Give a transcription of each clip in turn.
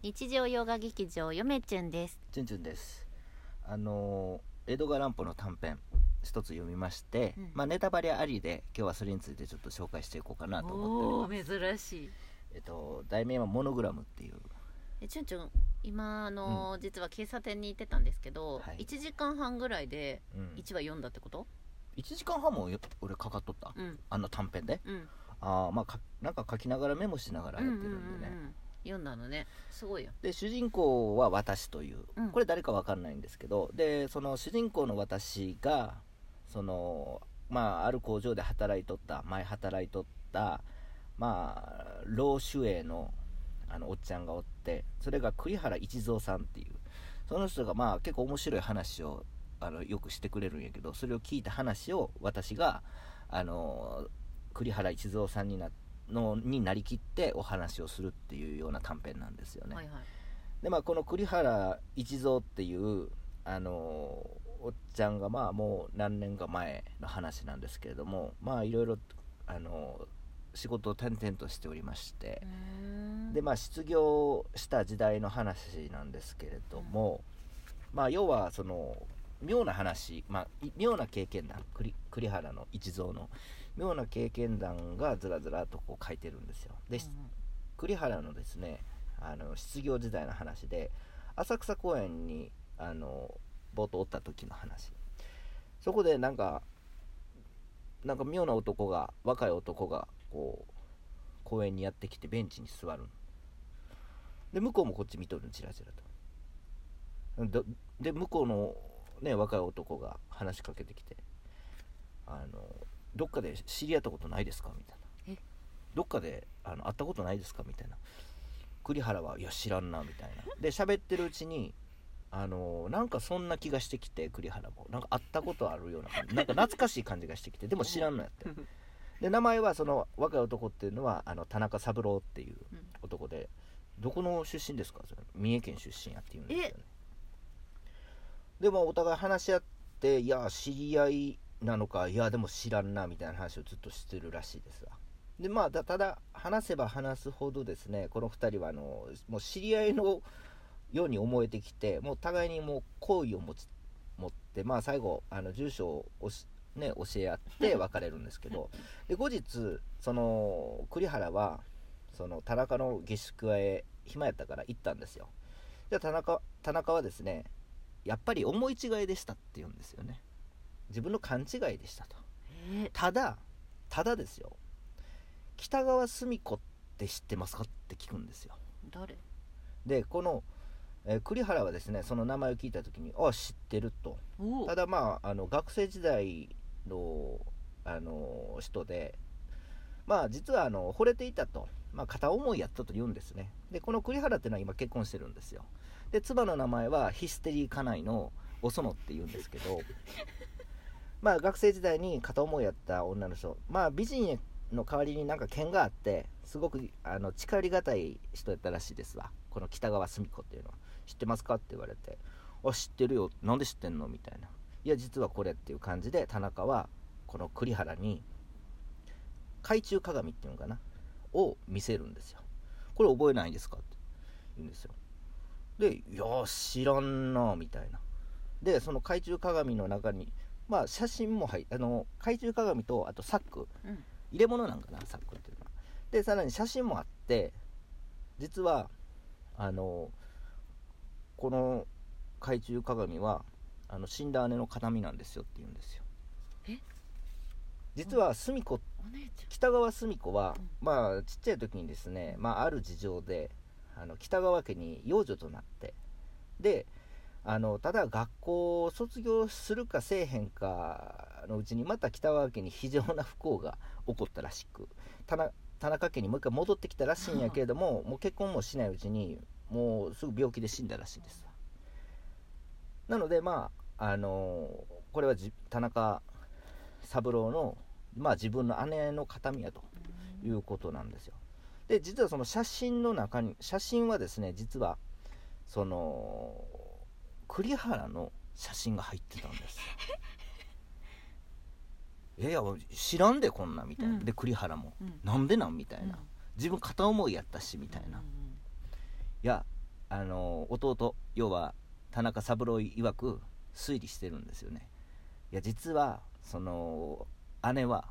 日常洋画劇場よめちゅんです。チュンチュンです。あのー江戸川乱歩の短編一つ読みまして、うん。まあネタバレありで今日はそれについてちょっと紹介していこうかなと思っております。珍しい。えっと題名はモノグラムっていう。えちゅんちゅん今あのー実は喫茶店に行ってたんですけど、はい。1時間半ぐらいでうん。1話読んだってこと？1時間半もよ俺かかっとった、うん。あの短編で？うん。ああまあかなんか書きながらメモしながらやってるんでね、うんうんうんうん読んだのね。すごいよ。で主人公は私という、うん。これ誰かわかんないんですけど。でその主人公の私がそのまあある工場で働いとった前働いとったまあ老主営のあのおっちゃんがおってそれが栗原一蔵さんっていう。その人がまあ結構面白い話をあのよくしてくれるんやけどそれを聞いた話を私があの栗原一蔵さんになのになりきってお話をするっていうような短編なんですよね。はいはい。でまあこの栗原一蔵っていうあのおっちゃんがまあもう何年か前の話なんですけれどもまあいろいろあの仕事を転々としておりましてでまあ失業した時代の話なんですけれども、まあ要はその妙な話、まあ、い妙な経験談栗栗原の一蔵の妙な経験談がずらずらとこう書いてるんですよ。で、うん栗原のですねあの失業時代の話で浅草公園にあの冒頭おった時の話。そこでなんかなんか妙な男が若い男がこう公園にやってきてベンチに座るで向こうもこっち見とるのチラチラと。でで向こうの、ね、若い男が話しかけてきてどっかで知り合ったことないですか？みたいな。え？どっかであの会ったことないですか？みたいな。栗原はいや知らんなみたいな。で喋ってるうちにあのなんかそんな気がしてきて栗原も。なんか会ったことあるような感じ。なんか懐かしい感じがしてきてでも知らんのやって。で名前はその若い男っていうのはあの田中三郎っていううん。男でどこの出身ですか？それ。三重県出身やっていうんですよね。でもお互い話し合っていや知り合いなのかいやでも知らんなみたいな話をずっとしてるらしいですわ。でまあただ話せば話すほどですねこの2人はあのもう知り合いのように思えてきてもう互いにもう好意を持ち持ってまあ最後あの住所をし、ね、教え合って別れるんですけどで後日その栗原はその田中の下宿へ暇やったから行ったんですよ。で田中田中はですねやっぱり思い違いでしたって言うんですよね。自分の勘違いでしたと。えただただですよ。北川澄子って知ってますか？って聞くんですよ。誰？でこの、えー栗原はですねその名前を聞いた時にあ知ってると。おただまああの学生時代のあの人でまあ実はあの惚れていたと、まあ、片思いやったと言うんですね。でこの栗原っていうのは今結婚してるんですよ。で妻の名前はヒステリー家内のお園って言うんですけどまあ学生時代に片思いやった女の人。まあ美人の代わりになんか剣があってすごくあの近寄りがたい人やったらしいですわ。この北川澄子っていうのは。知ってますかって言われて。あ知ってるよ。なんで知ってんのみたいな。いや実はこれっていう感じで田中はこの栗原に懐中鏡っていうのかなを見せるんですよ。これ覚えないんですかって言うんですよ。でいや知らんなみたいな。でその懐中鏡の中にまあ写真も入あの懐中鏡とあとサック。うん。入れ物なんかなサックっていうのは。でさらに写真もあって実はあのこの懐中鏡はあの死んだ姉の形見なんですよって言うんですよ。え？実は澄子北川澄子は、うん。まあちっちゃい時にですね、まあ、ある事情であの北川家に養女となってであのただ学校を卒業するかせえへんかのうちにまた北川家に非常な不幸が起こったらしく田中田中家にもう一回戻ってきたらしいんやけれどももう結婚もしないうちにもうすぐ病気で死んだらしいです。わなのでまああのこれはじ田中三郎の、まあ、自分の姉の形見やということなんですよ。で実はその写真の中に写真はですね実はその栗原の写真が入ってたんです。よい。や知らんでこんなんみたいな、うん。で栗原も。うん。なんでなんみたいな、うん。自分片思いやったしみたいな、いやあの弟要は田中三郎曰く推理してるんですよね。いや実はその姉は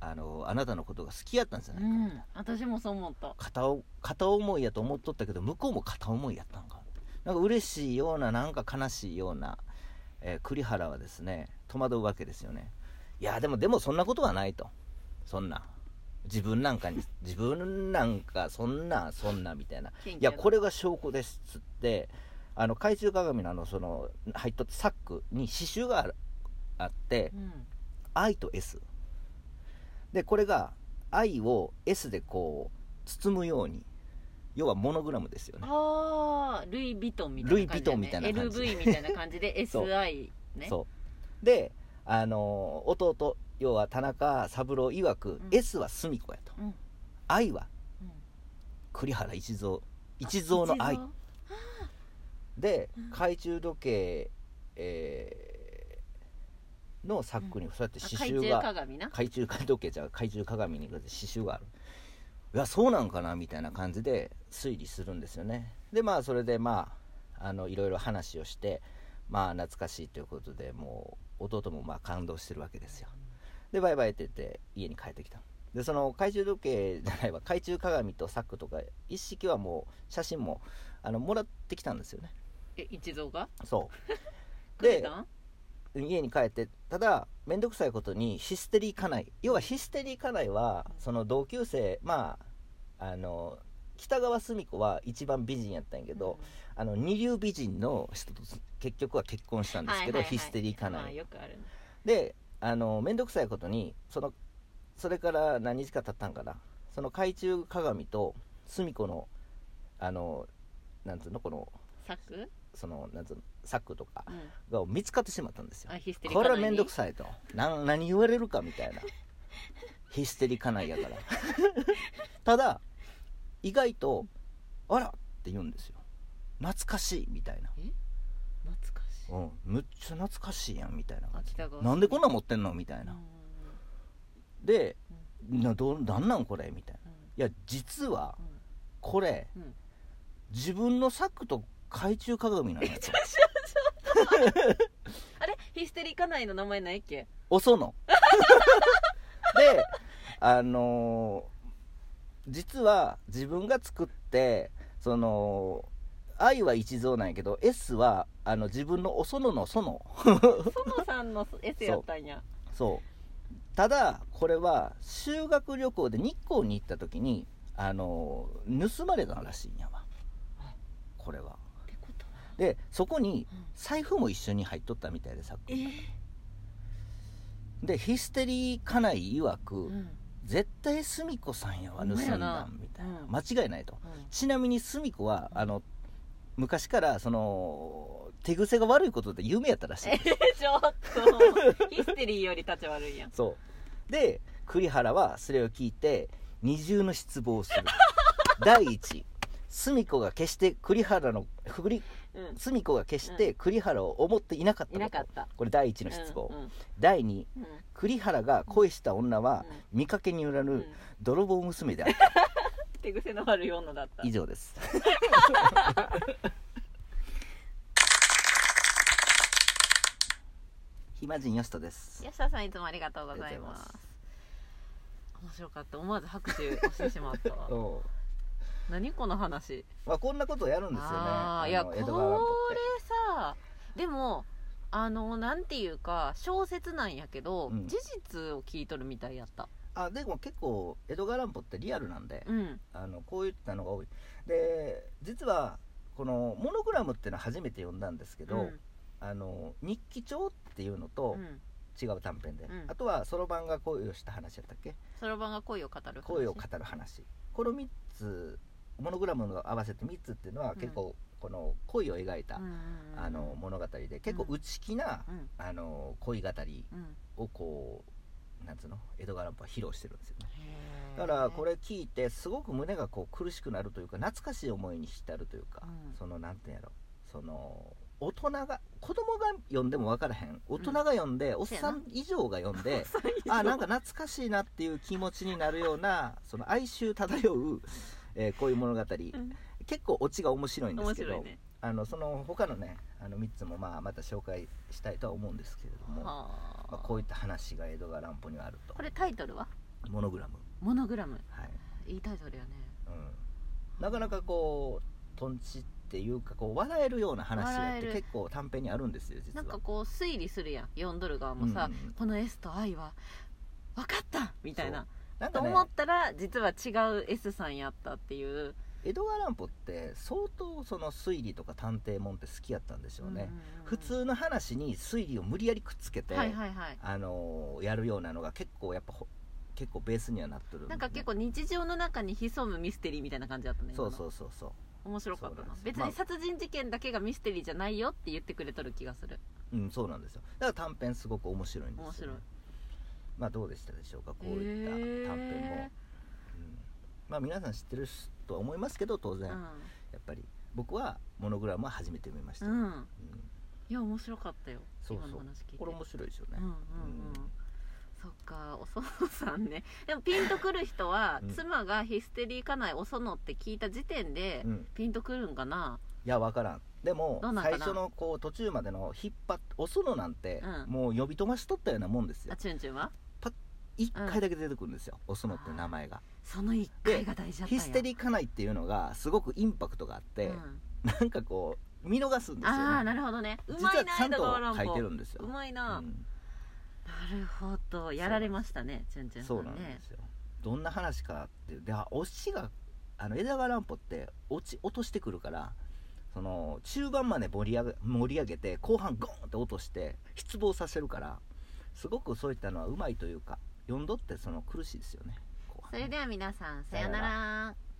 あのあなたのことが好きやったんじゃうないかみたいな、ん。私もそう思った。片お片思いやと思っとったけど向こうも片思いやったんかなんか嬉しいようななんか悲しいような、えー栗原はですね戸惑うわけですよね。いやでもでもそんなことはないと。そんな。自分なんかに 自分なんかそんなそんなみたいな。いやこれれが証拠ですっつってあの懐中鏡のあのその入っとったサックに刺繍があってうん「愛」と S でこれが「愛」を S でこう包むように要はモノグラムですよね。ああルイ・ヴィトンみたいな感じ、ね、ルイヴィトンみたいな感じ。LV みたいな感じで SI ね。そう。であの弟要は田中三郎曰く、ん。S は澄子やと。うん。愛はうん。栗原一蔵一蔵の愛。でうん。懐中時計、えーのサックにそうやって刺繍が鏡な。懐中時計じゃ懐中鏡に刺繍があるいやそうなんかなみたいな感じで推理するんですよね。でまあそれでまああのいろいろ話をしてまあ懐かしいということでもう弟もまあ感動してるわけですよ。でバイバイって言って家に帰ってきた。でその懐中時計じゃないわ 懐中鏡とサックとか一式はもう写真もあのもらってきたんですよね。え一蔵が？そう。で家に帰ってただ面倒くさいことにヒステリー家内。要はヒステリー家内はその同級生まああの北川澄子は一番美人やったんやけど、あの二流美人の人と結局は結婚したんですけど、はいはいはい。ヒステリー家内、まあよくあるね。であの面倒くさいことにそのそれから何日か経ったんかな。その懐中鏡と澄子のあのなんつうのこのサックそのなんつうのサックとかうん。が見つかってしまったんですよ。あヒステリーこれは面倒くささいと。なん何言われるかみたいな。ヒステリー家内やから。ただ意外と「あら!」って言うんですよ。懐かしいみたいな。懐かしい。うん。むっちゃ懐かしいやんみたいな感じ。なんでこんなん持ってんのみたいな。うんでなどうなんなんこれみたいな。うん。いや実はうん。これうん。自分のサックと懐中鏡なんやと。あれ？ヒステリー家内の名前ないっけ？おその。であのー実は自分が作ってその愛は一蔵なんやけど S はあの自分のお園の園園 さんの S やったんや。そう。ただこれは修学旅行で日光に行った時にあのー盗まれたらしいんやわ。これはでそこにうん。財布も一緒に入っとったみたいでさえー。でヒステリー家内曰く、うん。絶対澄子さんやわ盗んだみたいな、うん。間違いないと。うん。ちなみに澄子はあの昔からその手癖が悪いことで有名やったらしい。えちょっと。ヒステリーより立ち悪いやん。そう。で栗原はそれを聞いて二重の失望をする。第一澄子が決して栗原の栗うん。澄子が決して栗原を思っていなかったこと。いなかった。これ第一の失望、うんうん。第二うん。栗原が恋した女はうん。見かけによらぬうん。泥棒娘であった。手癖の悪い女だった。以上です。暇人よしとです。吉田さんいつもありがとうございまます。面白かった。思わず拍手をしてしまった 何この話？まあこんなことをやるんですよね。あーいやこれさでもあのなんていうか小説なんやけど、うん。事実を聞いとるみたいやった。あでも結構江戸川乱歩ってリアルなんで、うん。あのこういったのが多い。で実はこのモノグラムっていうのは初めて読んだんですけど、うん。あの日記帳っていうのとうん。違う短編で、うん。あとはそろばんが恋をした話やったっけ？そろばんが恋を語る話。恋を語る話。この3つモノグラムの合わせて3つっていうのはうん。結構この恋を描いた、うんうんうんあの物語で結構内気な、うん。あの恋語りうん。をこうなんつうの？江戸川乱歩は披露してるんですよね。だからこれ聞いてすごく胸がこう苦しくなるというか懐かしい思いに浸るというか、うん。そのなんていうんやろ？その大人が子供が読んでも分からへん。大人が読んで、おっさん以上が読んであなんか懐かしいなっていう気持ちになるようなその哀愁漂う、えーこういう物語、うん。結構オチが面白いんですけど、ね。あのその他のねあの3つもまあまた紹介したいとは思うんですけれども、まはあ、あこういった話が江戸川乱歩にはあると。これタイトルは？モノグラム、モノグラム。はい。いいタイトルやね。うん、なかなかこうとんちっていうかこう笑えるような話がって結構短編にあるんですよ実は。なんかこう推理するやん。読んどる側もさ、うんうんうん。この S と I は分かったみたいななんかねと思ったら実は違う S さんやったっていう。江戸川乱歩って相当その推理とか探偵もんって好きやったんでしょうね、うんうんうん。普通の話に推理を無理やりくっつけて、はいはいはい。あのーやるようなのが結構やっぱほ結構ベースにはなってるんで。なんか結構日常の中に潜むミステリーみたいな感じだったねそうそうそうそう。面白かったな。別に殺人事件だけがミステリーじゃないよって言ってくれとる気がする。うんそうなんですよ。だから短編すごく面白いんですよ、ね、面白いまあどうでしたでしょうかこういった短編も、へうん。まあ皆さん知ってるとは思いますけど当然、ーやっぱり僕はモノグラムは初めて見ました、うん、うん、うんいや面白かったよ。そうそう。これ面白いですよね、うんうんうんそっかお園さんね。でもピンとくる人は、うん。妻がヒステリー家内お園って聞いた時点で、うん。ピンとくるんかな？いや分からん。でも最初のこう途中までの引っ張っおそのなんて、うん。もう呼び飛ばしとったようなもんですよ。あチュンチュンは？一回だけ出てくるんですよ、おそのって名前が。その一回が大事だヒステリー家内っていうのがすごくインパクトがあって、うん。なんかこう見逃すんですよああねなるほどね。う実まなはいちゃんと書いてるんですよ。うまいな、うん。なるほど。やられましたねチュンチュンさそうなんんねですよ。どんな話かってであオチがあの枝川乱歩って落ち落としてくるからその中盤まで盛り上げ盛り上げて後半ゴーンって落として失望させるからすごくそういったのはうまいというか読んどってその苦しいですよね。それでは皆さんさよなら。